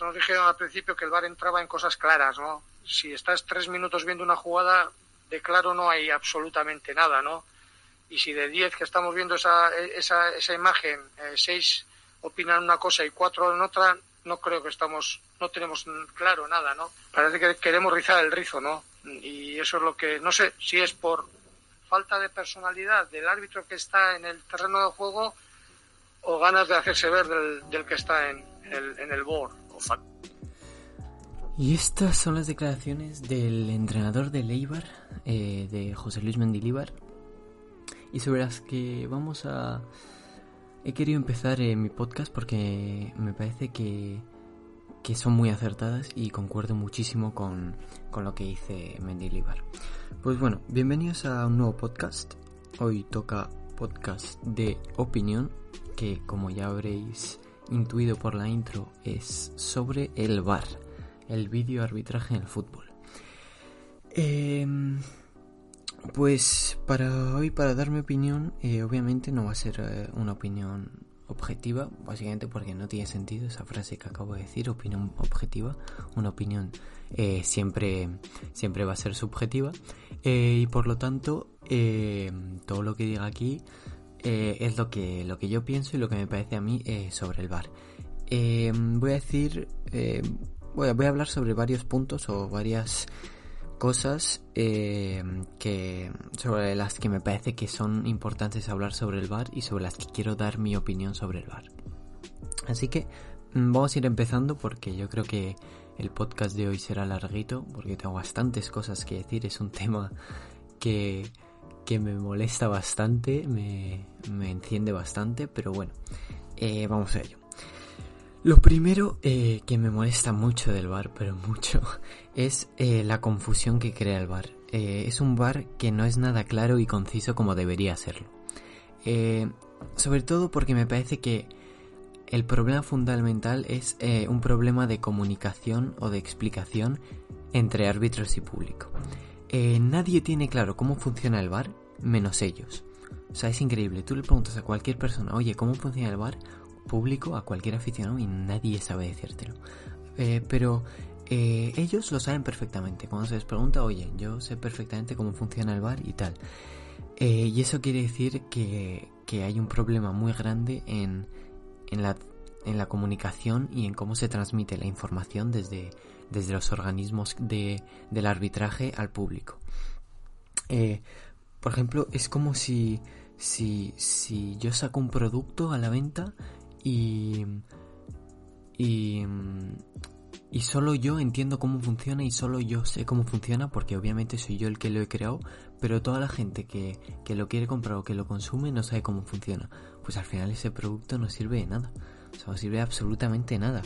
nos dijeron al principio que el VAR entraba en cosas claras, ¿no? Si estás tres minutos viendo una jugada, de claro no hay absolutamente nada, ¿no? Y si de diez que estamos viendo esa, esa, esa imagen, eh, seis opinan una cosa y cuatro en otra, no creo que estamos, no tenemos claro nada, ¿no? Parece que queremos rizar el rizo, ¿no? Y eso es lo que, no sé si es por falta de personalidad del árbitro que está en el terreno de juego o ganas de hacerse ver del, que está en, el, en el board. Y estas son las declaraciones del entrenador de Leibar, eh, de José Luis Mendilíbar, y sobre las que vamos a... He querido empezar en mi podcast porque me parece que, que son muy acertadas y concuerdo muchísimo con, con lo que dice Mendilibar. Pues bueno, bienvenidos a un nuevo podcast. Hoy toca podcast de opinión que como ya habréis intuido por la intro es sobre el VAR, el vídeo arbitraje en el fútbol. Em, pues para hoy, para dar mi opinión, eh, obviamente no va a ser eh, una opinión objetiva, básicamente porque no tiene sentido esa frase que acabo de decir, opinión objetiva, una opinión eh, siempre, siempre va a ser subjetiva y por lo tanto todo lo que diga aquí eh, es lo que, lo que yo pienso y lo que me parece a mí eh, sobre el bar. Eh, voy a decir, voy, a, voy, a, hablar sobre varios puntos o varias cosas que sobre las que me parece que son importantes hablar sobre el bar y sobre las que quiero dar mi opinión sobre el bar. Así que mm, vamos a ir empezando porque yo creo que el podcast de hoy será larguito porque tengo bastantes cosas que decir. Es un tema que que me molesta bastante, me, enciende bastante, pero bueno, eh, vamos a ello. Lo primero eh, que me molesta mucho del bar, pero mucho, es eh, la confusión que crea el bar. es un bar que no es nada claro y conciso como debería serlo. sobre todo porque me parece que el problema fundamental es un problema de comunicación o de explicación entre árbitros y público. Eh, nadie tiene claro cómo funciona el bar menos ellos. O sea, es increíble. Tú le preguntas a cualquier persona, oye, ¿cómo funciona el bar? Público, a cualquier aficionado y nadie sabe decírtelo. Eh, pero eh, ellos lo saben perfectamente. Cuando se les pregunta, oye, yo sé perfectamente cómo funciona el bar y tal. y eso quiere decir que, que, hay un problema muy grande en, en, la, en la comunicación y en cómo se transmite la información desde, desde los organismos de, del arbitraje al público. Eh, por ejemplo, es como si, si, si yo saco un producto a la venta y, y, y solo yo entiendo cómo funciona y solo yo sé cómo funciona porque obviamente soy yo el que lo he creado, pero toda la gente que, que lo quiere comprar o que lo consume no sabe cómo funciona. Pues al final ese producto no sirve de nada. O sea, no sirve absolutamente nada.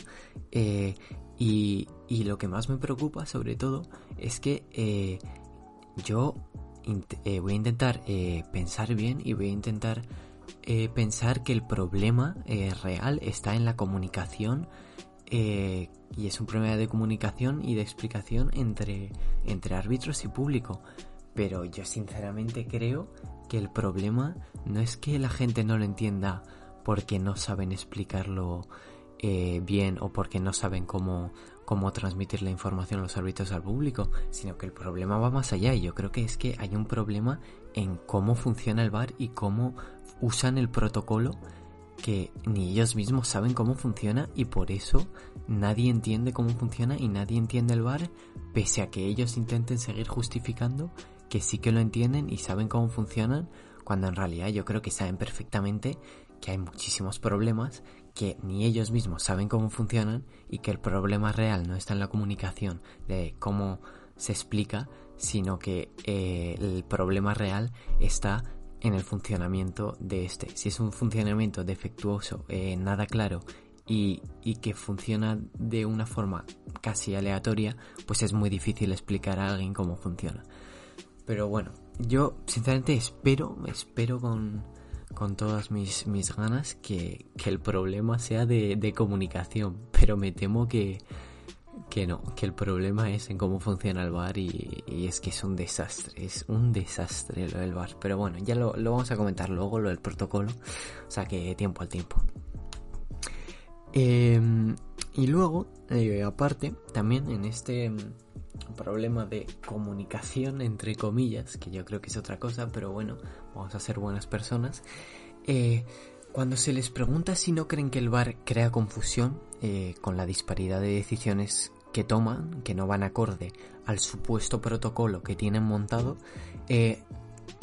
Eh, y, lo que más me preocupa, sobre todo, es que eh, yo eh, voy a intentar eh, pensar bien y voy a intentar pensar que el problema real está en la comunicación y es un problema de comunicación y de explicación entre, entre árbitros y público. Pero yo sinceramente creo que el problema no es que la gente no lo entienda porque no saben explicarlo eh, bien o porque no saben cómo, cómo transmitir la información a los árbitros al público, sino que el problema va más allá. Y yo creo que es que hay un problema en cómo funciona el bar y cómo usan el protocolo que ni ellos mismos saben cómo funciona y por eso nadie entiende cómo funciona y nadie entiende el bar pese a que ellos intenten seguir justificando que sí que lo entienden y saben cómo funcionan cuando en realidad yo creo que saben perfectamente que hay muchísimos problemas que ni ellos mismos saben cómo funcionan y que el problema real no está en la comunicación de cómo se explica, sino que eh, el problema real está en el funcionamiento de este. Si es un funcionamiento defectuoso, eh, nada claro y, y, que funciona de una forma casi aleatoria, pues es muy difícil explicar a alguien cómo funciona. Pero bueno, yo sinceramente espero, espero con, con todas mis, mis ganas que, el problema sea de, comunicación, pero me temo que, que no, que el problema es en cómo funciona el bar y, es que es un desastre, es un desastre lo del bar. Pero bueno, ya lo, lo, vamos a comentar luego, lo del protocolo, o sea que tiempo al tiempo. Em, Y luego, eh, aparte, también en este mm, problema de comunicación, entre comillas, que yo creo que es otra cosa, pero bueno, vamos a ser buenas personas, eh, cuando se les pregunta si no creen que el VAR crea confusión eh, con la disparidad de decisiones que toman, que no van acorde al supuesto protocolo que tienen montado, eh,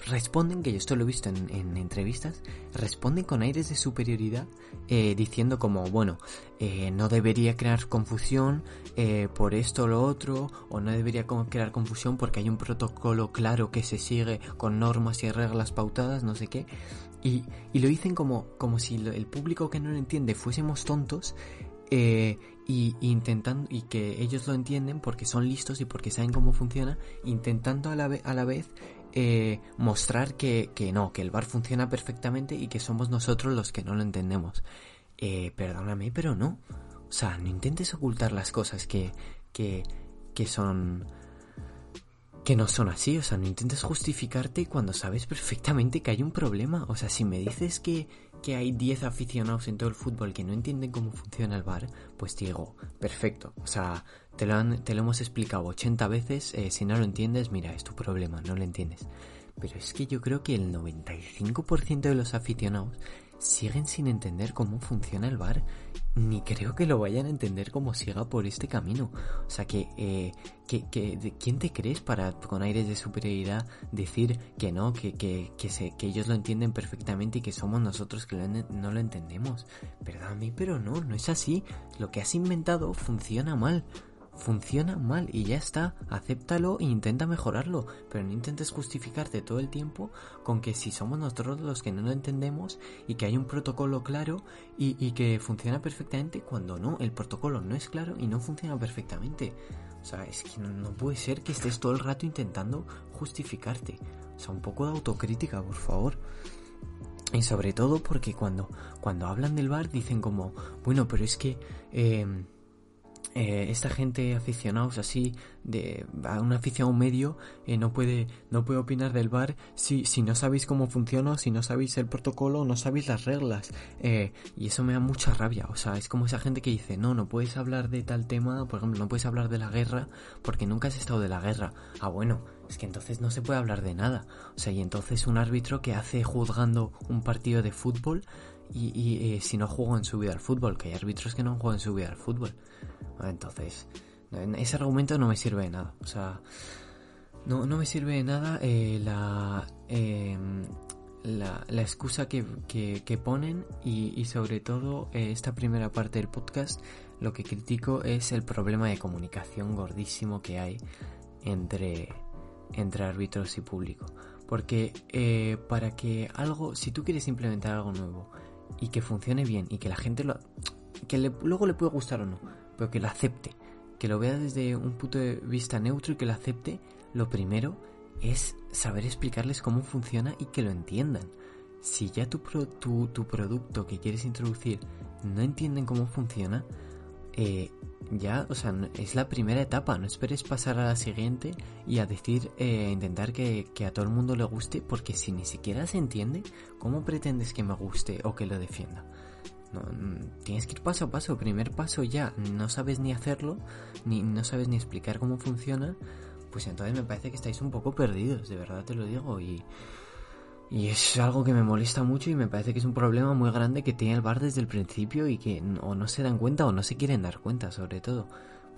responden, que yo esto lo he visto en, entrevistas, responden con aires de superioridad eh, diciendo como, bueno, eh, no debería crear confusión eh, por esto o lo otro, o no debería crear confusión porque hay un protocolo claro que se sigue con normas y reglas pautadas, no sé qué. Y, y lo dicen como, como si el público que no lo entiende fuésemos tontos y, intentando y que ellos lo entienden porque son listos y porque saben cómo funciona intentando a la, a la vez eh, mostrar que, que, no, que el bar funciona perfectamente y que somos nosotros los que no lo entendemos. Eh, perdóname, pero no. O sea, no intentes ocultar las cosas que, que, que son que no son así, o sea, no intentes justificarte cuando sabes perfectamente que hay un problema. O sea, si me dices que, que hay 10 aficionados en todo el fútbol que no entienden cómo funciona el bar, pues digo, perfecto. O sea, te lo, te lo hemos explicado 80 veces, eh, si no lo entiendes, mira, es tu problema, no lo entiendes. Pero es que yo creo que el 95% de los aficionados siguen sin entender cómo funciona el bar, ni creo que lo vayan a entender como siga por este camino. O sea que, eh, que, que ¿quién te crees para con aires de superioridad decir que no, que, que, que, se, que ellos lo entienden perfectamente y que somos nosotros que no lo entendemos? Perdóname, pero no, no es así. Lo que has inventado funciona mal funciona mal y ya está, acéptalo e intenta mejorarlo, pero no intentes justificarte todo el tiempo con que si somos nosotros los que no lo entendemos y que hay un protocolo claro y, que funciona perfectamente cuando no, el protocolo no es claro y no funciona perfectamente. O sea, es que no, puede ser que estés todo el rato intentando justificarte. O sea, un poco de autocrítica, por favor. Y sobre todo porque cuando, cuando hablan del bar dicen como, bueno, pero es que... Eh, eh, esta gente aficionados así de a una afición medio eh, no puede no puede opinar del bar si, si no sabéis cómo funciona si no sabéis el protocolo no sabéis las reglas. Eh, y eso me da mucha rabia. O sea es como esa gente que dice no no puedes hablar de tal tema por ejemplo no puedes hablar de la guerra porque nunca has estado de la guerra ah bueno es que entonces no se puede hablar de nada. O sea y entonces un árbitro que hace juzgando un partido de fútbol y, y si no juega en su vida al fútbol que hay árbitros que no juegan en su vida al fútbol entonces, ese argumento no me sirve de nada. O sea, no, no me sirve de nada eh, la, em, la, la, excusa que, que, ponen y, y, sobre todo eh, esta primera parte del podcast lo que critico es el problema de comunicación gordísimo que hay entre, entre árbitros y público. Porque eh, para que algo, si tú quieres implementar algo nuevo y que funcione bien y que la gente lo... que luego le puede gustar o no, pero que lo acepte, que lo vea desde un punto de vista neutro y que lo acepte, lo primero es saber explicarles cómo funciona y que lo entiendan. Si ya tu, tu, producto que quieres introducir no entienden cómo funciona, eh, ya, o sea, es la primera etapa, no esperes pasar a la siguiente y a decir, eh, intentar que, que, a todo el mundo le guste, porque si ni siquiera se entiende, ¿cómo pretendes que me guste o que lo defienda? No, mm, tienes que ir paso a paso. Primer paso ya no sabes ni hacerlo, ni no sabes ni explicar cómo funciona. Pues entonces me parece que estáis un poco perdidos, de verdad te lo digo. Y, y es algo que me molesta mucho y me parece que es un problema muy grande que tiene el bar desde el principio y que o no se dan cuenta o no se quieren dar cuenta, sobre todo.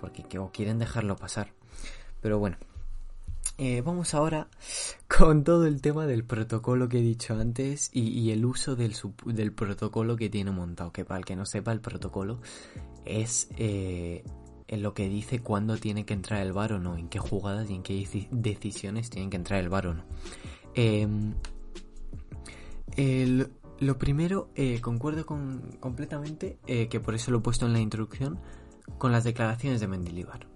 Porque o quieren dejarlo pasar. Pero bueno, eh, vamos ahora con todo el tema del protocolo que he dicho antes y, el uso del, protocolo que tiene montado. Que para el que no sepa, el protocolo es eh, lo que dice cuándo tiene que entrar el bar o no, en qué jugadas y en qué decisiones tienen que entrar el bar o no. Em, lo primero, eh, concuerdo con, completamente, que por eso lo he puesto en la introducción, con las declaraciones de Mendilibar.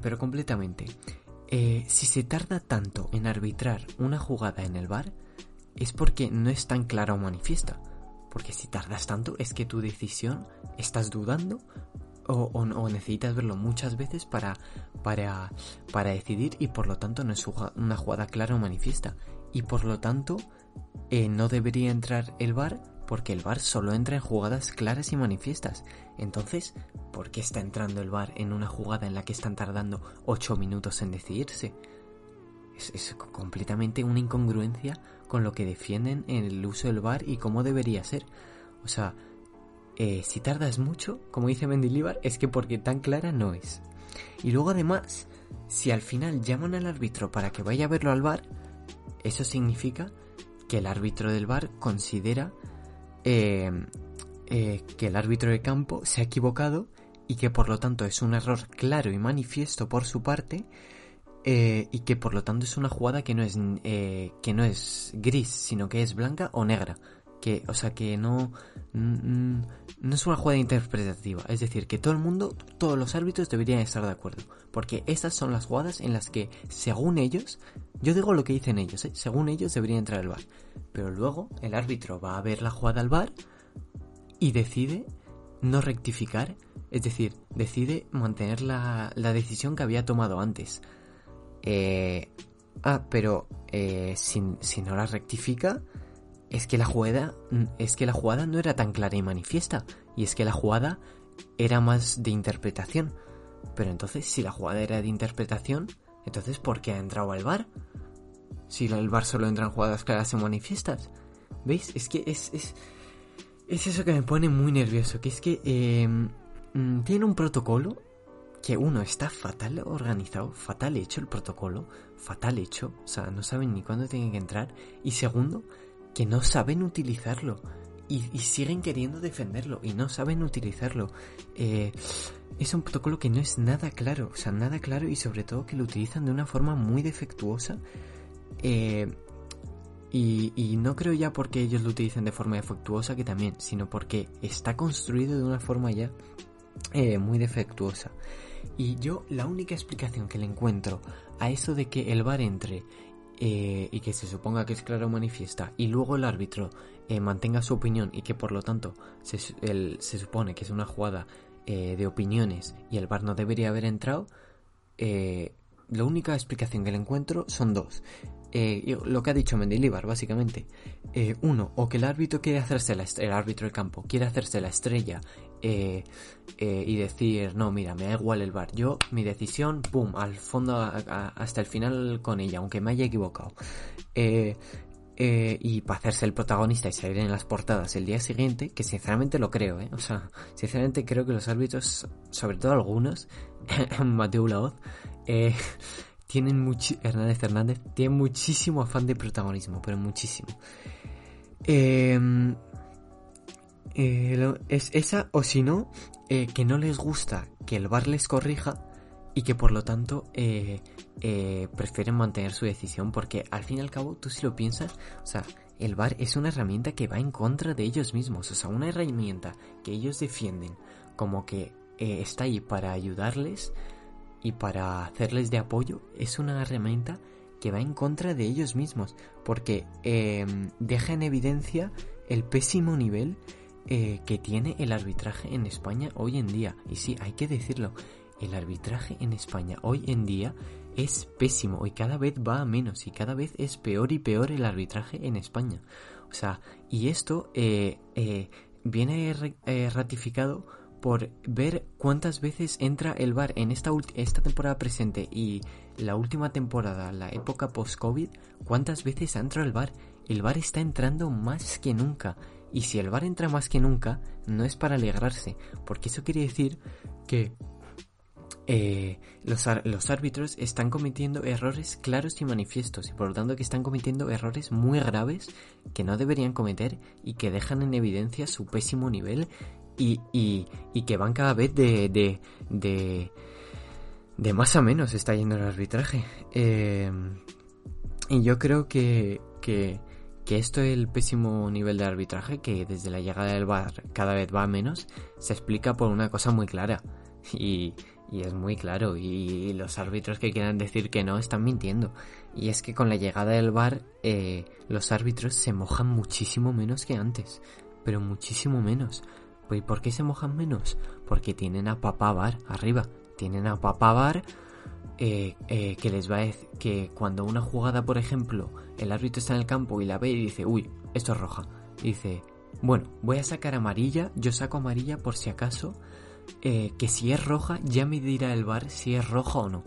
pero completamente. Eh, si se tarda tanto en arbitrar una jugada en el bar, es porque no es tan clara o manifiesta. Porque si tardas tanto es que tu decisión estás dudando o, necesitas verlo muchas veces para, para, para, decidir y por lo tanto no es una jugada clara o manifiesta. Y por lo tanto eh, no debería entrar el bar porque el VAR solo entra en jugadas claras y manifiestas. Entonces, ¿por qué está entrando el VAR en una jugada en la que están tardando 8 minutos en decidirse? Es, completamente una incongruencia con lo que defienden en el uso del VAR y cómo debería ser. O sea, eh, si tardas mucho, como dice Mendilibar, es que porque tan clara no es. Y luego además, si al final llaman al árbitro para que vaya a verlo al VAR, eso significa que el árbitro del VAR considera eh, eh, que el árbitro de campo se ha equivocado y que por lo tanto es un error claro y manifiesto por su parte eh, y que por lo tanto es una jugada que no es que no es gris sino que es blanca o negra que o sea que no no es una jugada interpretativa es decir que todo el mundo todos los árbitros deberían estar de acuerdo porque estas son las jugadas en las que según ellos yo digo lo que dicen ellos, ¿eh? según ellos debería entrar el bar. Pero luego el árbitro va a ver la jugada al bar y decide no rectificar, es decir, decide mantener la, decisión que había tomado antes. Eh, ah, pero eh, si, si, no la rectifica, es que la jugada, es que la jugada no era tan clara y manifiesta, y es que la jugada era más de interpretación. Pero entonces, si la jugada era de interpretación, entonces, ¿por qué ha entrado al bar? Si el bar solo entra en jugadas claras y manifiestas. ¿Veis? Es que es, es, es eso que me pone muy nervioso. Que es que em, mm, tiene un protocolo que uno está fatal organizado, fatal hecho el protocolo, fatal hecho. O sea, no saben ni cuándo tienen que entrar. Y segundo, que no saben utilizarlo. Y, siguen queriendo defenderlo y no saben utilizarlo. Eh, es un protocolo que no es nada claro, o sea, nada claro y sobre todo que lo utilizan de una forma muy defectuosa. Eh, y, no creo ya porque ellos lo utilicen de forma defectuosa que también, sino porque está construido de una forma ya eh, muy defectuosa. Y yo la única explicación que le encuentro a eso de que el bar entre eh, y que se suponga que es claro manifiesta y luego el árbitro mantenga su opinión y que por lo tanto se, se supone que es una jugada eh, de opiniones y el bar no debería haber entrado, eh, la única explicación que le encuentro son dos. Eh, lo que ha dicho Mendilibar, básicamente. uno, o que el árbitro quiere hacerse la el árbitro del campo quiere hacerse la estrella y decir, no, mira, me da igual el bar. Yo, mi decisión, pum, al fondo, hasta el final con ella, aunque me haya equivocado. Eh, y para hacerse el protagonista y salir en las portadas el día siguiente, que sinceramente lo creo, ¿eh? O sea, sinceramente creo que los árbitros, sobre todo algunos, Mateo Laoz, eh, tienen mucho, Hernández Hernández, tienen muchísimo afán de protagonismo, pero muchísimo. Em, eh, es esa, o si no, eh, que no les gusta que el bar les corrija y que por lo tanto eh, eh, prefieren mantener su decisión porque al fin y al cabo tú si lo piensas, o sea, el VAR es una herramienta que va en contra de ellos mismos, o sea, una herramienta que ellos defienden como que está ahí para ayudarles y para hacerles de apoyo, es una herramienta que va en contra de ellos mismos porque em, deja en evidencia el pésimo nivel que tiene el arbitraje en España hoy en día. Y sí, hay que decirlo, el arbitraje en España hoy en día es pésimo y cada vez va a menos y cada vez es peor y peor el arbitraje en España. O sea, y esto eh, eh, viene eh, ratificado por ver cuántas veces entra el VAR en esta, esta temporada presente y la última temporada, la época post-COVID, cuántas veces ha entrado el VAR. El VAR está entrando más que nunca. Y si el VAR entra más que nunca, no es para alegrarse, porque eso quiere decir que eh, los, los, árbitros están cometiendo errores claros y manifiestos y por lo tanto que están cometiendo errores muy graves que no deberían cometer y que dejan en evidencia su pésimo nivel y, y, y que van cada vez de, de, de, de, más a menos está yendo el arbitraje. Eh, y yo creo que, que, que esto el pésimo nivel de arbitraje que desde la llegada del bar cada vez va a menos se explica por una cosa muy clara y y es muy claro, y los árbitros que quieran decir que no están mintiendo. Y es que con la llegada del bar, eh, los árbitros se mojan muchísimo menos que antes. Pero muchísimo menos. ¿Y por qué se mojan menos? Porque tienen a papá bar arriba. Tienen a papá bar eh, eh, que les va a decir que cuando una jugada, por ejemplo, el árbitro está en el campo y la ve y dice, uy, esto es roja. dice, bueno, voy a sacar amarilla, yo saco amarilla por si acaso, eh, que si es roja ya me dirá el bar si es roja o no.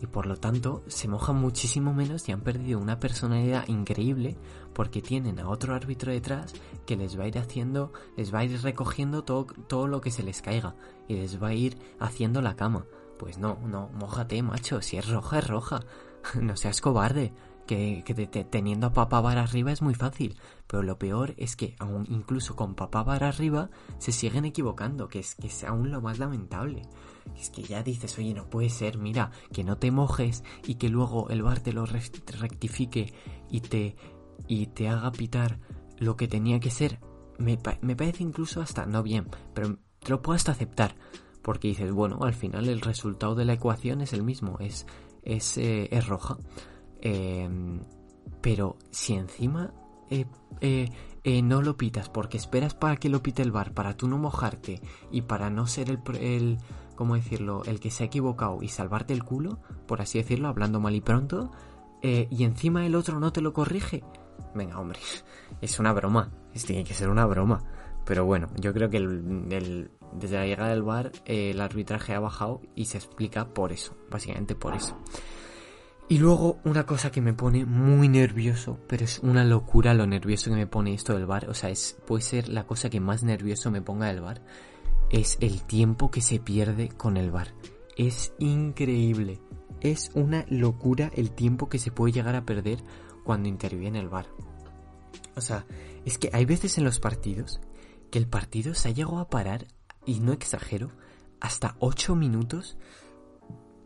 Y por lo tanto se mojan muchísimo menos y han perdido una personalidad increíble porque tienen a otro árbitro detrás que les va a ir haciendo, les va a ir recogiendo todo, todo lo que se les caiga y les va a ir haciendo la cama. Pues no, no, mojate, macho, si es roja, es roja. no seas cobarde que, teniendo a papá bar arriba es muy fácil, pero lo peor es que aún incluso con papá bar arriba se siguen equivocando, que es, que es aún lo más lamentable. Es que ya dices, oye, no puede ser, mira, que no te mojes y que luego el bar te lo rectifique y te, y te haga pitar lo que tenía que ser. Me, me parece incluso hasta no bien, pero te lo puedo hasta aceptar. Porque dices, bueno, al final el resultado de la ecuación es el mismo, es, es, eh, es roja. Em, pero si encima eh, eh, no lo pitas porque esperas para que lo pite el bar, para tú no mojarte y para no ser el, el ¿cómo decirlo?, el que se ha equivocado y salvarte el culo, por así decirlo, hablando mal y pronto, y encima el otro no te lo corrige. Venga, hombre, es una broma, tiene que ser una broma. Pero bueno, yo creo que desde la llegada del bar el arbitraje ha bajado y se explica por eso, básicamente por eso. Y luego una cosa que me pone muy nervioso, pero es una locura lo nervioso que me pone esto del bar, o sea, es puede ser la cosa que más nervioso me ponga del bar, es el tiempo que se pierde con el bar. Es increíble. Es una locura el tiempo que se puede llegar a perder cuando interviene el bar. O sea, es que hay veces en los partidos que el partido se ha llegado a parar, y no exagero, hasta 8 minutos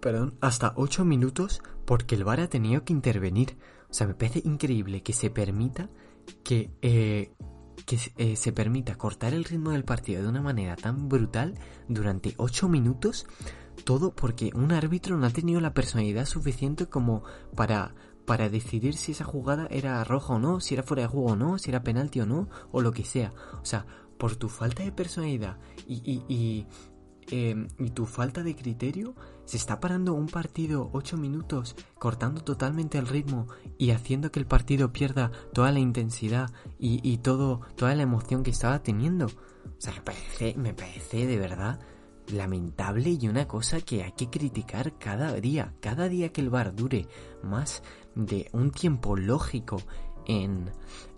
perdón, hasta 8 minutos porque el VAR ha tenido que intervenir. O sea, me parece increíble que se permita que, eh, que eh, se permita cortar el ritmo del partido de una manera tan brutal durante 8 minutos. Todo porque un árbitro no ha tenido la personalidad suficiente como para, para decidir si esa jugada era roja o no, si era fuera de juego o no, si era penalti o no, o lo que sea. O sea, por tu falta de personalidad Em, y tu falta de criterio, se está parando un partido 8 minutos, cortando totalmente el ritmo y haciendo que el partido pierda toda la intensidad y, toda la emoción que estaba teniendo. O sea, me parece, me parece de verdad lamentable y una cosa que hay que criticar cada día. Cada día que el bar dure más de un tiempo lógico en,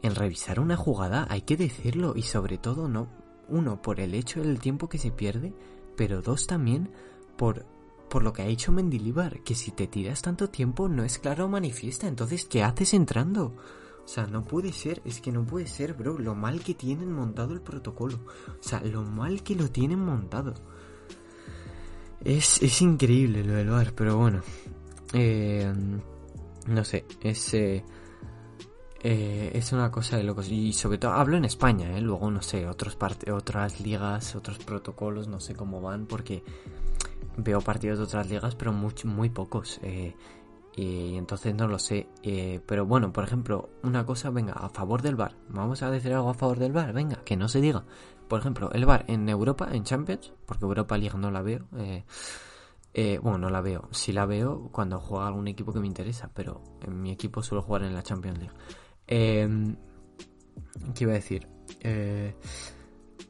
en revisar una jugada, hay que decirlo y sobre todo no, uno, por el hecho del tiempo que se pierde, pero dos también por, por lo que ha hecho Mendilibar, que si te tiras tanto tiempo no es claro manifiesta, entonces ¿qué haces entrando? O sea, no puede ser, es que no puede ser, bro, lo mal que tienen montado el protocolo. O sea, lo mal que lo tienen montado. Es, es increíble lo del bar, pero bueno. Eh, no sé, es... Eh, eh, es una cosa de locos. Y sobre todo hablo en España, ¿eh? luego no sé, otros otras ligas, otros protocolos, no sé cómo van, porque veo partidos de otras ligas, pero muy, muy pocos. Eh, y entonces no lo sé. Eh, pero bueno, por ejemplo, una cosa, venga, a favor del bar. Vamos a decir algo a favor del bar, venga, que no se diga. Por ejemplo, el bar en Europa, en Champions, porque Europa League no la veo. bueno, no la veo. Sí la veo cuando juega algún equipo que me interesa, pero en mi equipo suelo jugar en la Champions League. Eh, ¿Qué iba a decir? Eh,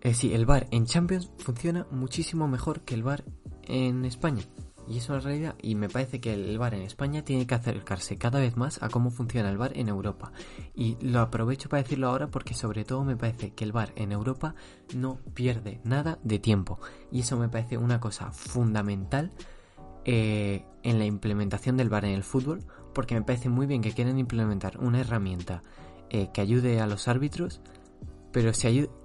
eh, sí, el bar en Champions funciona muchísimo mejor que el bar en España. Y eso es la realidad. Y me parece que el bar en España tiene que acercarse cada vez más a cómo funciona el bar en Europa. Y lo aprovecho para decirlo ahora porque sobre todo me parece que el bar en Europa no pierde nada de tiempo. Y eso me parece una cosa fundamental eh, en la implementación del bar en el fútbol porque me parece muy bien que quieran implementar una herramienta eh, que ayude a los árbitros, pero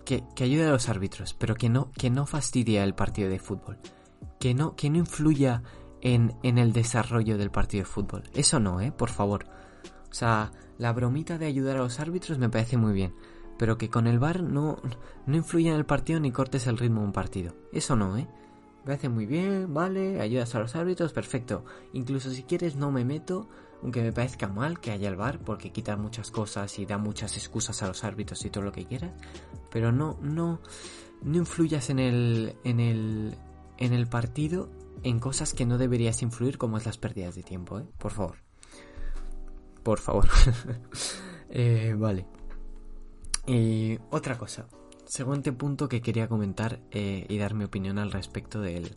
que, ayude a los árbitros, pero que no, que no fastidie el partido de fútbol, que no, que no influya en, en el desarrollo del partido de fútbol. Eso no, eh, por favor. O sea, la bromita de ayudar a los árbitros me parece muy bien, pero que con el VAR no, no influya en el partido ni cortes el ritmo de un partido. Eso no, eh. Me hace muy bien, vale, ayudas a los árbitros, perfecto. Incluso si quieres no me meto, aunque me parezca mal que haya el bar porque quita muchas cosas y da muchas excusas a los árbitros y todo lo que quieras, pero no no no influyas en el en el en el partido en cosas que no deberías influir como es las pérdidas de tiempo, ¿eh? Por favor. Por favor. eh, vale. Y otra cosa. Siguiente punto que quería comentar eh, y dar mi opinión al respecto del,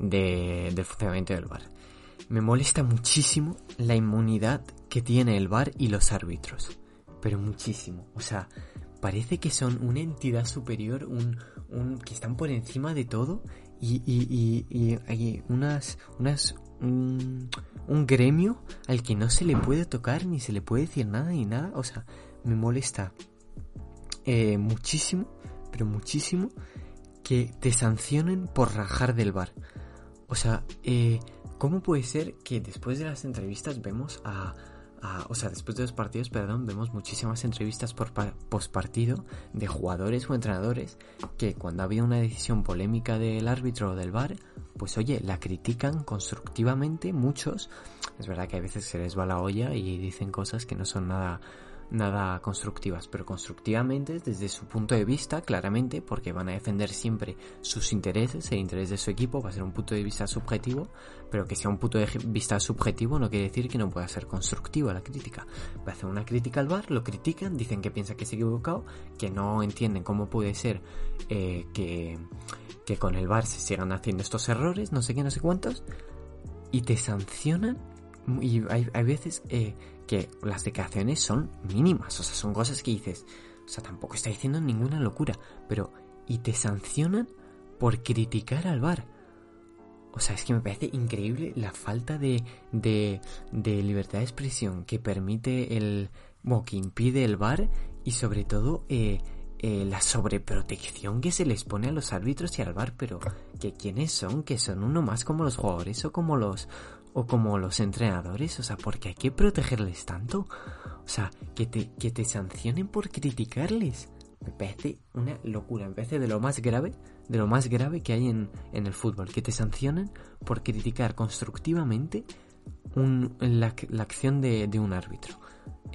del funcionamiento del bar. Me molesta muchísimo la inmunidad que tiene el bar y los árbitros. Pero muchísimo. O sea, parece que son una entidad superior, un, un que están por encima de todo y, y, y, hay unas, unas un, un, gremio al que no se le puede tocar ni se le puede decir nada ni nada. O sea, me molesta eh, muchísimo, pero muchísimo, que te sancionen por rajar del bar. O sea, eh, ¿cómo puede ser que después de las entrevistas vemos a, o sea, después de los partidos, perdón, vemos muchísimas entrevistas por post partido de jugadores o entrenadores que cuando ha habido una decisión polémica del árbitro o del bar, pues oye, la critican constructivamente muchos. Es verdad que a veces se les va la olla y dicen cosas que no son nada nada constructivas, pero constructivamente desde su punto de vista, claramente, porque van a defender siempre sus intereses, el interés de su equipo, va a ser un punto de vista subjetivo, pero que sea un punto de vista subjetivo no quiere decir que no pueda ser constructiva la crítica. Va a hacer una crítica al bar, lo critican, dicen que piensa que se ha equivocado, que no entienden cómo puede ser eh, que, que con el bar se sigan haciendo estos errores, no sé qué, no sé cuántos, y te sancionan y hay, hay veces eh, que las declaraciones son mínimas, o sea, son cosas que dices, o sea, tampoco está diciendo ninguna locura, pero y te sancionan por criticar al bar. O sea, es que me parece increíble la falta de, de, de libertad de expresión que permite el, bueno, que impide el bar y sobre todo eh, eh, la sobreprotección que se les pone a los árbitros y al bar, pero que quiénes son, que son uno más como los jugadores o como los o como los entrenadores, o sea, porque hay que protegerles tanto, o sea, que te, que te sancionen por criticarles. Me parece una locura, me parece de lo más grave, de lo más grave que hay en, en el fútbol, que te sancionen por criticar constructivamente un, la, la acción de, de un árbitro.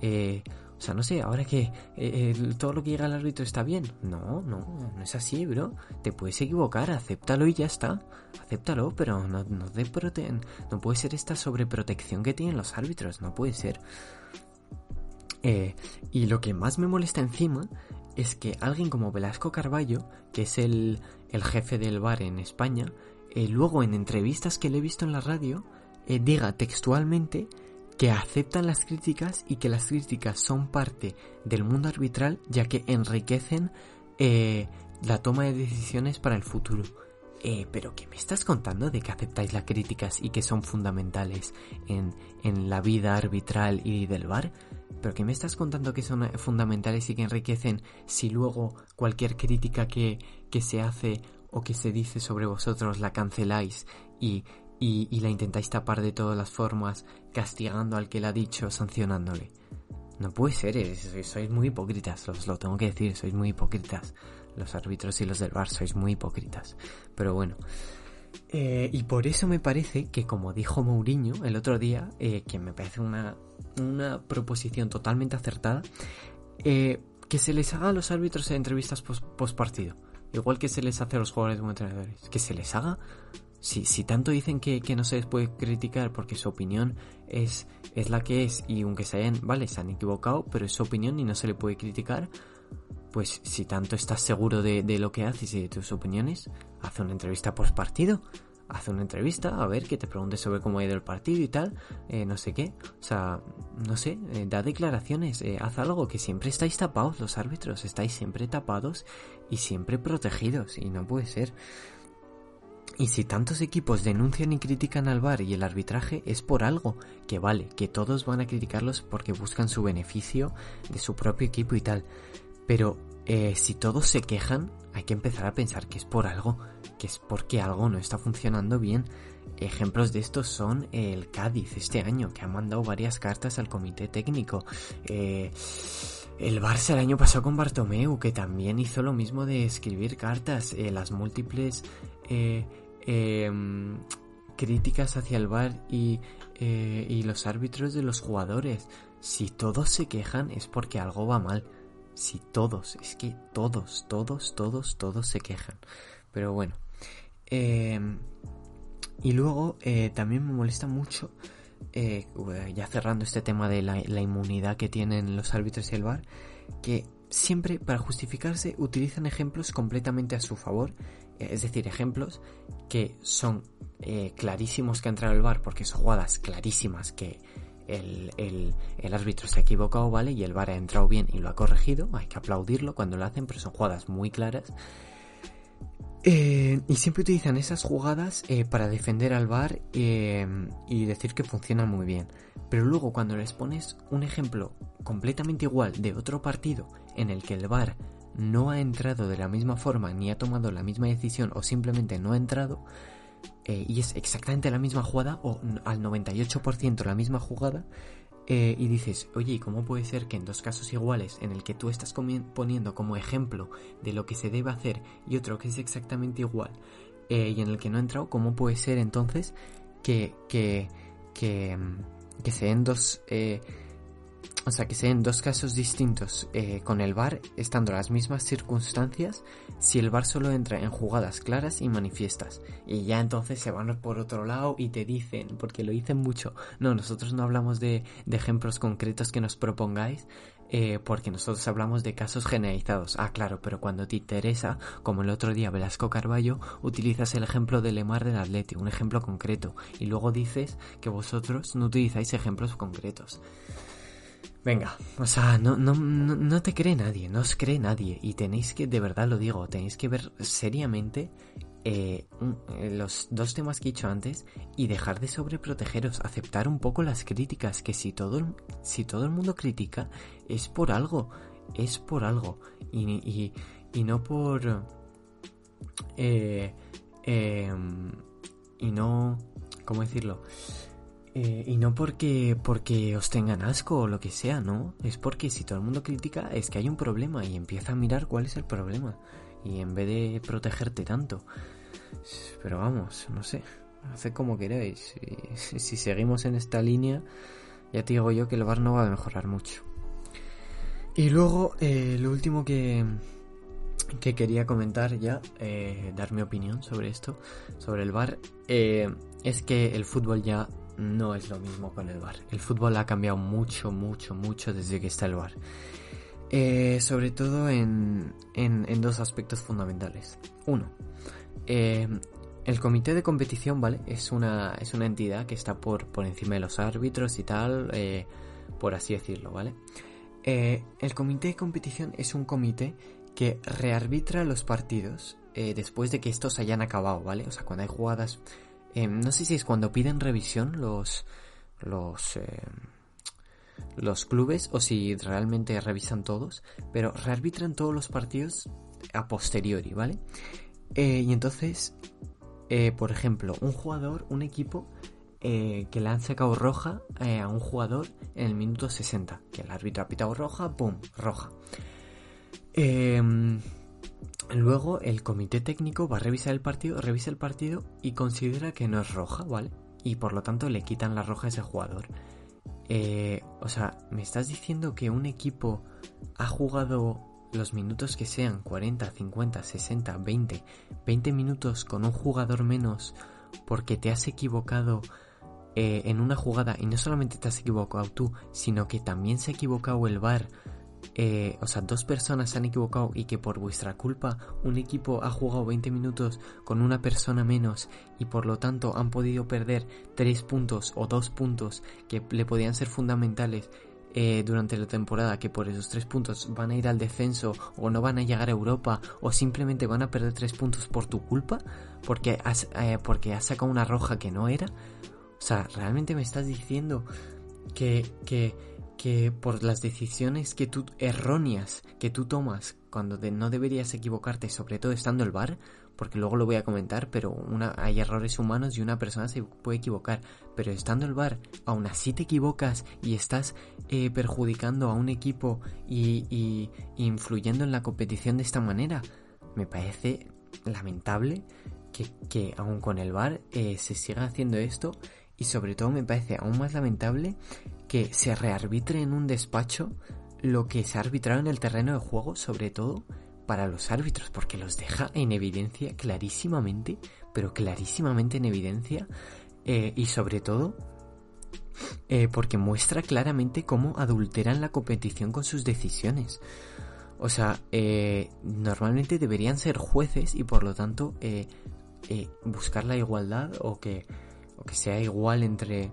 Eh, sea, no sé, ahora que eh, todo lo que llega al árbitro está bien. No, no, no es así, bro. Te puedes equivocar, acéptalo y ya está. Acéptalo, pero no, no, de no puede ser esta sobreprotección que tienen los árbitros, no puede ser. Eh, y lo que más me molesta encima es que alguien como Velasco Carballo, que es el, el jefe del bar en España, eh, luego en entrevistas que le he visto en la radio, diga textualmente que aceptan las críticas y que las críticas son parte del mundo arbitral ya que enriquecen eh, la toma de decisiones para el futuro. Eh, pero ¿qué me estás contando de que aceptáis las críticas y que son fundamentales en, en la vida arbitral y del bar? ¿Pero qué me estás contando que son fundamentales y que enriquecen si luego cualquier crítica que, que se hace o que se dice sobre vosotros la canceláis y y, la intentáis tapar de todas las formas, castigando al que la ha dicho, sancionándole. No puede ser, sois muy hipócritas, os lo tengo que decir, sois muy hipócritas. Los árbitros y los del bar sois muy hipócritas. Pero bueno. Eh, y por eso me parece que, como dijo Mourinho el otro día, eh, que me parece una, una proposición totalmente acertada, eh, que se les haga a los árbitros en entrevistas post, partido. Igual que se les hace a los jugadores como entrenadores. Que se les haga si, si tanto dicen que, que, no se les puede criticar porque su opinión es, es la que es y aunque se hayan, vale, se han equivocado, pero es su opinión y no se le puede criticar, pues si tanto estás seguro de, de lo que haces y de tus opiniones, haz una entrevista post partido. Haz una entrevista, a ver, que te pregunte sobre cómo ha ido el partido y tal, eh, no sé qué. O sea, no sé, eh, da declaraciones, eh, haz algo, que siempre estáis tapados los árbitros, estáis siempre tapados y siempre protegidos, y no puede ser. Y si tantos equipos denuncian y critican al VAR y el arbitraje es por algo, que vale, que todos van a criticarlos porque buscan su beneficio de su propio equipo y tal. Pero eh, si todos se quejan, hay que empezar a pensar que es por algo, que es porque algo no está funcionando bien. Ejemplos de estos son el Cádiz este año, que ha mandado varias cartas al comité técnico. Eh, el Barça el año pasado con Bartomeu, que también hizo lo mismo de escribir cartas. Eh, las múltiples Em, críticas hacia el bar y, eh, y los árbitros de los jugadores. Si todos se quejan es porque algo va mal. Si todos, es que todos, todos, todos, todos se quejan. Pero bueno. Em, y luego eh, también me molesta mucho, eh, ya cerrando este tema de la, la, inmunidad que tienen los árbitros y el bar, que siempre para justificarse utilizan ejemplos completamente a su favor, es decir, ejemplos que son eh, clarísimos que ha entrado el bar, porque son jugadas clarísimas que el, el, árbitro se ha equivocado, ¿vale? Y el bar ha entrado bien y lo ha corregido, hay que aplaudirlo cuando lo hacen, pero son jugadas muy claras. Eh, y siempre utilizan esas jugadas para defender al bar y decir que funcionan muy bien. Pero luego cuando les pones un ejemplo completamente igual de otro partido en el que el VAR no ha entrado de la misma forma ni ha tomado la misma decisión o simplemente no ha entrado eh, y es exactamente la misma jugada o al 98% la misma jugada eh, y dices, oye, ¿cómo puede ser que en dos casos iguales en el que tú estás poniendo como ejemplo de lo que se debe hacer y otro que es exactamente igual eh, y en el que no ha entrado, ¿cómo puede ser entonces que, que, que, que se den dos o sea, que sean dos casos distintos eh, con el VAR, estando las mismas circunstancias, si el VAR solo entra en jugadas claras y manifiestas. Y ya entonces se van por otro lado y te dicen, porque lo dicen mucho, no, nosotros no hablamos de, ejemplos concretos que nos propongáis, eh, porque nosotros hablamos de casos generalizados. Ah, claro, pero cuando te interesa, como el otro día Velasco Carballo, utilizas el ejemplo de Lemar del Atleti, un ejemplo concreto, y luego dices que vosotros no utilizáis ejemplos concretos. Venga, o sea, no, no, no, te cree nadie, no os cree nadie. Y tenéis que, de verdad lo digo, tenéis que ver seriamente eh, eh, los dos temas que he dicho antes y dejar de sobreprotegeros, aceptar un poco las críticas, que si todo, si todo el mundo critica es por algo, es por algo. Y, y, y no por... Eh, em, y no... ¿Cómo decirlo? Eh, y no porque, porque os tengan asco o lo que sea, ¿no? Es porque si todo el mundo critica es que hay un problema y empieza a mirar cuál es el problema. Y en vez de protegerte tanto. Pero vamos, no sé. Haced como queráis. Si, seguimos en esta línea, ya te digo yo que el bar no va a mejorar mucho. Y luego, eh, lo último que, que quería comentar ya, eh, dar mi opinión sobre esto, sobre el bar, es que el fútbol ya no es lo mismo con el bar. El fútbol ha cambiado mucho, mucho, mucho desde que está el bar. Eh, sobre todo en, en, dos aspectos fundamentales. Uno, eh, el comité de competición, ¿vale? Es una, es una entidad que está por, por encima de los árbitros y tal, eh, por así decirlo, ¿vale? el comité de competición es un comité que rearbitra los partidos después de que estos hayan acabado, ¿vale? O sea, cuando hay jugadas Em, no sé si es cuando piden revisión los los em, los clubes o si realmente revisan todos, pero rearbitran todos los partidos a posteriori, ¿vale? Eh, y entonces, eh, por ejemplo, un jugador, un equipo eh, que le han sacado roja a un jugador en el minuto 60, que el árbitro ha pitado roja, ¡pum! roja. Eh, Luego el comité técnico va a revisar el partido, revisa el partido y considera que no es roja, ¿vale? Y por lo tanto le quitan la roja a ese jugador. Eh, o sea, ¿me estás diciendo que un equipo ha jugado los minutos que sean 40, 50, 60, 20, 20 minutos con un jugador menos porque te has equivocado eh, en una jugada y no solamente te has equivocado tú, sino que también se ha equivocado el VAR eh, o sea, dos personas se han equivocado y que por vuestra culpa un equipo ha jugado 20 minutos con una persona menos y por lo tanto han podido perder tres puntos o dos puntos que le podían ser fundamentales eh, durante la temporada, que por esos tres puntos van a ir al descenso o no van a llegar a Europa o simplemente van a perder tres puntos por tu culpa porque has, eh, porque has sacado una roja que no era. O sea, realmente me estás diciendo que, que que por las decisiones que tú erróneas que tú tomas cuando no deberías equivocarte, sobre todo estando el bar, porque luego lo voy a comentar, pero una, hay errores humanos y una persona se puede equivocar, pero estando el bar, aún así te equivocas y estás eh, perjudicando a un equipo y, influyendo en la competición de esta manera, me parece lamentable que, que aún con el bar eh, se siga haciendo esto y sobre todo me parece aún más lamentable que se rearbitre en un despacho lo que se ha arbitrado en el terreno de juego, sobre todo para los árbitros, porque los deja en evidencia clarísimamente, pero clarísimamente en evidencia, eh, y sobre todo eh, porque muestra claramente cómo adulteran la competición con sus decisiones. O sea, eh, normalmente deberían ser jueces y por lo tanto buscar la igualdad o que, o que sea igual entre,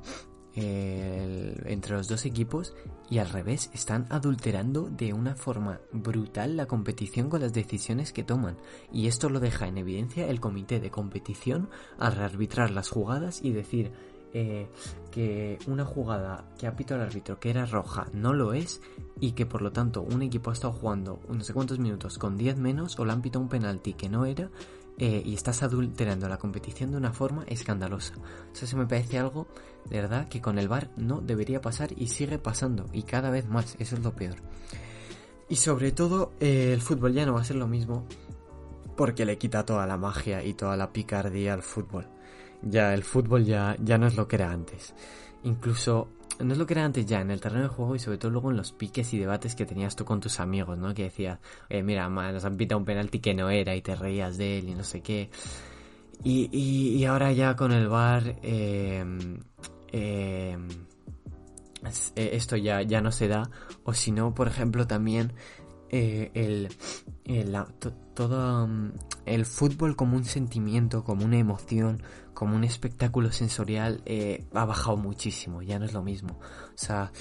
entre los dos equipos y al revés, están adulterando de una forma brutal la competición con las decisiones que toman. Y esto lo deja en evidencia el comité de competición al rearbitrar las jugadas y decir eh, que una jugada que ha pitado el árbitro que era roja no lo es y que por lo tanto un equipo ha estado jugando no sé cuántos minutos con 10 menos o le han pitado un penalti que no era eh, y estás adulterando la competición de una forma escandalosa. O sea, se me parece algo de verdad que con el VAR no debería pasar y sigue pasando y cada vez más, eso es lo peor. Y sobre todo eh, el fútbol ya no va a ser lo mismo porque le quita toda la magia y toda la picardía al fútbol. Ya el fútbol ya, ya no es lo que era antes. Incluso no es lo que era antes ya en el terreno de juego y sobre todo luego en los piques y debates que tenías tú con tus amigos, ¿no? Que decías, eh, mira, nos han pitado un penalti que no era y te reías de él y no sé qué. Y, y, ahora ya con el bar, eh, eh, eh, esto ya, ya no se da. O si no, por ejemplo, también eh, el, el, todo mm, el fútbol como un sentimiento, como una emoción, como un espectáculo sensorial eh, ha bajado muchísimo, ya no es lo mismo. O sea,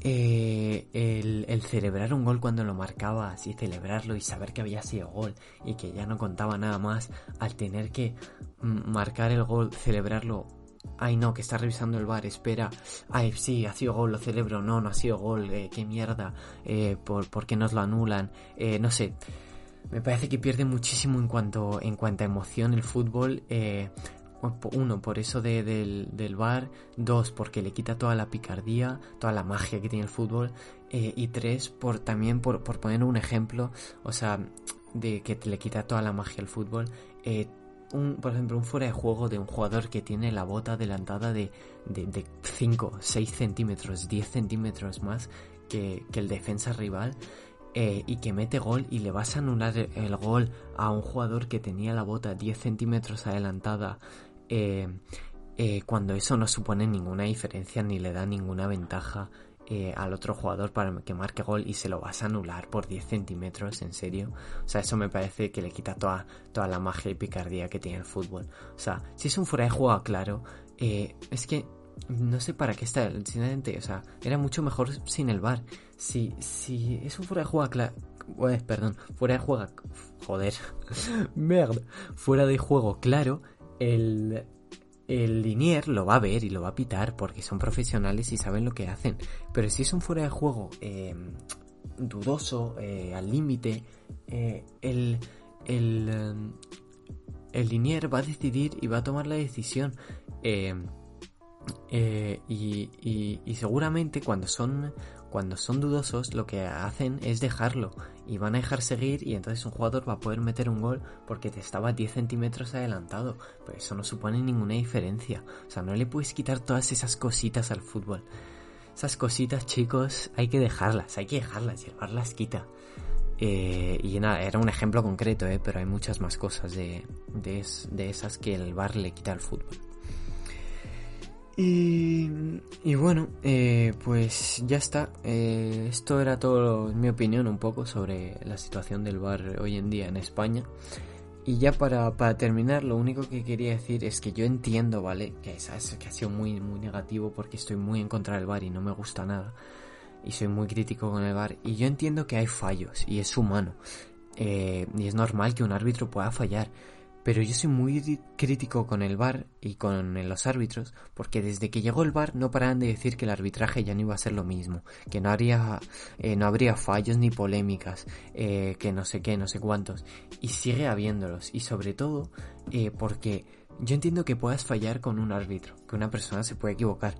eh, el, el, celebrar un gol cuando lo marcabas y celebrarlo y saber que había sido gol y que ya no contaba nada más al tener que marcar el gol, celebrarlo Ay, no, que está revisando el bar, espera. Ay, sí, ha sido gol, lo celebro. No, no ha sido gol, eh, qué mierda. Eh, por, ¿Por qué nos lo anulan? Eh, no sé. Me parece que pierde muchísimo en cuanto, en cuanto a emoción el fútbol. Eh, uno, por eso de, del, del bar. Dos, porque le quita toda la picardía, toda la magia que tiene el fútbol. Eh, y tres, por también por, por poner un ejemplo, o sea, de que le quita toda la magia al fútbol. Eh, un, por ejemplo, un fuera de juego de un jugador que tiene la bota adelantada de, de, 5, 6 centímetros, 10 centímetros más que, el defensa rival eh, y que mete gol y le vas a anular el gol a un jugador que tenía la bota 10 centímetros adelantada eh, eh, cuando eso no supone ninguna diferencia ni le da ninguna ventaja eh, al otro jugador para que marque gol y se lo vas a anular por 10 centímetros, en serio. O sea, eso me parece que le quita toda, toda la magia y picardía que tiene el fútbol. O sea, si es un fuera de juego, claro, eh, es que no sé para qué está, sinceramente, o sea, era mucho mejor sin el bar. Si, si es un fuera de juego, claro, perdón, fuera de juego, joder, merda, fuera de juego, claro, el, el linier lo va a ver y lo va a pitar porque son profesionales y saben lo que hacen. Pero si es un fuera de juego eh, dudoso, eh, al límite, eh, el, el, el linier va a decidir y va a tomar la decisión. Y, y, seguramente cuando son cuando son dudosos lo que hacen es dejarlo y van a dejar seguir y entonces un jugador va a poder meter un gol porque te estaba 10 centímetros adelantado. Pero eso no supone ninguna diferencia. O sea, no le puedes quitar todas esas cositas al fútbol. Esas cositas, chicos, hay que dejarlas, hay que dejarlas y el bar las quita. Eh, y era un ejemplo concreto, eh, pero hay muchas más cosas de, de, de esas que el bar le quita al fútbol. Y, bueno, eh, pues ya está. Eh, esto era todo mi opinión un poco sobre la situación del bar hoy en día en España. Y ya para, para terminar, lo único que quería decir es que yo entiendo, ¿vale? Que ha sido muy, muy negativo porque estoy muy en contra del bar y no me gusta nada. Y soy muy crítico con el bar. Y yo entiendo que hay fallos y es humano. Eh, y es normal que un árbitro pueda fallar. Pero yo soy muy crítico con el VAR y con los árbitros, porque desde que llegó el VAR no paran de decir que el arbitraje ya no iba a ser lo mismo, que no habría, eh, no habría fallos ni polémicas, eh, que no sé qué, no sé cuántos, y sigue habiéndolos, y sobre todo eh, porque yo entiendo que puedas fallar con un árbitro, que una persona se puede equivocar,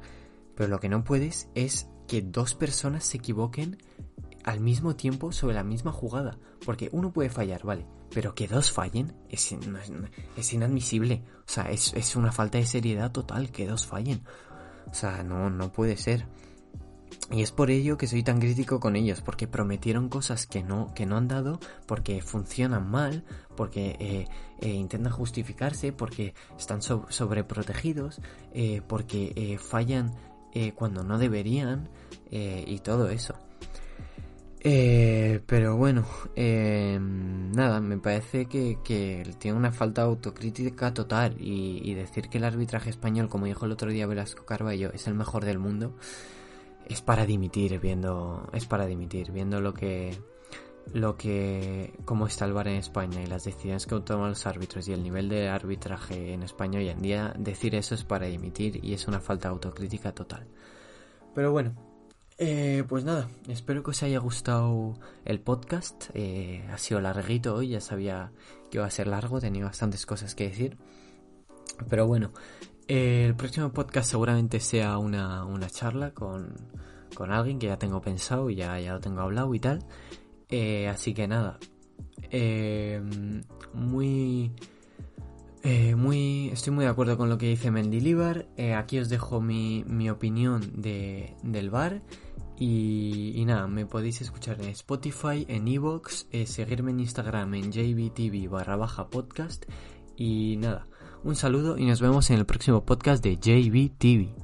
pero lo que no puedes es que dos personas se equivoquen al mismo tiempo sobre la misma jugada, porque uno puede fallar, vale, pero que dos fallen es, es inadmisible. O sea, es, es, una falta de seriedad total que dos fallen. O sea, no, no puede ser. Y es por ello que soy tan crítico con ellos, porque prometieron cosas que no, que no han dado, porque funcionan mal, porque eh, eh, intentan justificarse, porque están sobreprotegidos, eh, porque fallan cuando no deberían, y todo eso. Eh, pero bueno, eh, nada, me parece que, tiene una falta de autocrítica total y, decir que el arbitraje español, como dijo el otro día Velasco Carballo, es el mejor del mundo, es para dimitir viendo, es para dimitir viendo lo que, lo que, cómo está el bar en España y las decisiones que toman los árbitros y el nivel de arbitraje en España hoy en día, decir eso es para dimitir y es una falta de autocrítica total. Pero bueno, eh, pues nada, espero que os haya gustado el podcast. Eh, ha sido larguito hoy, ya sabía que iba a ser largo, tenía bastantes cosas que decir. Pero bueno, eh, el próximo podcast seguramente sea una, charla con, con, alguien que ya tengo pensado y ya, ya lo tengo hablado y tal. así que nada, muy... muy, estoy muy de acuerdo con lo que dice Mendilibar. aquí os dejo mi, mi opinión de, del bar y, nada, me podéis escuchar en Spotify, en Evox, eh, seguirme en Instagram en jbtv barra baja podcast. Y nada, un saludo y nos vemos en el próximo podcast de JBTV.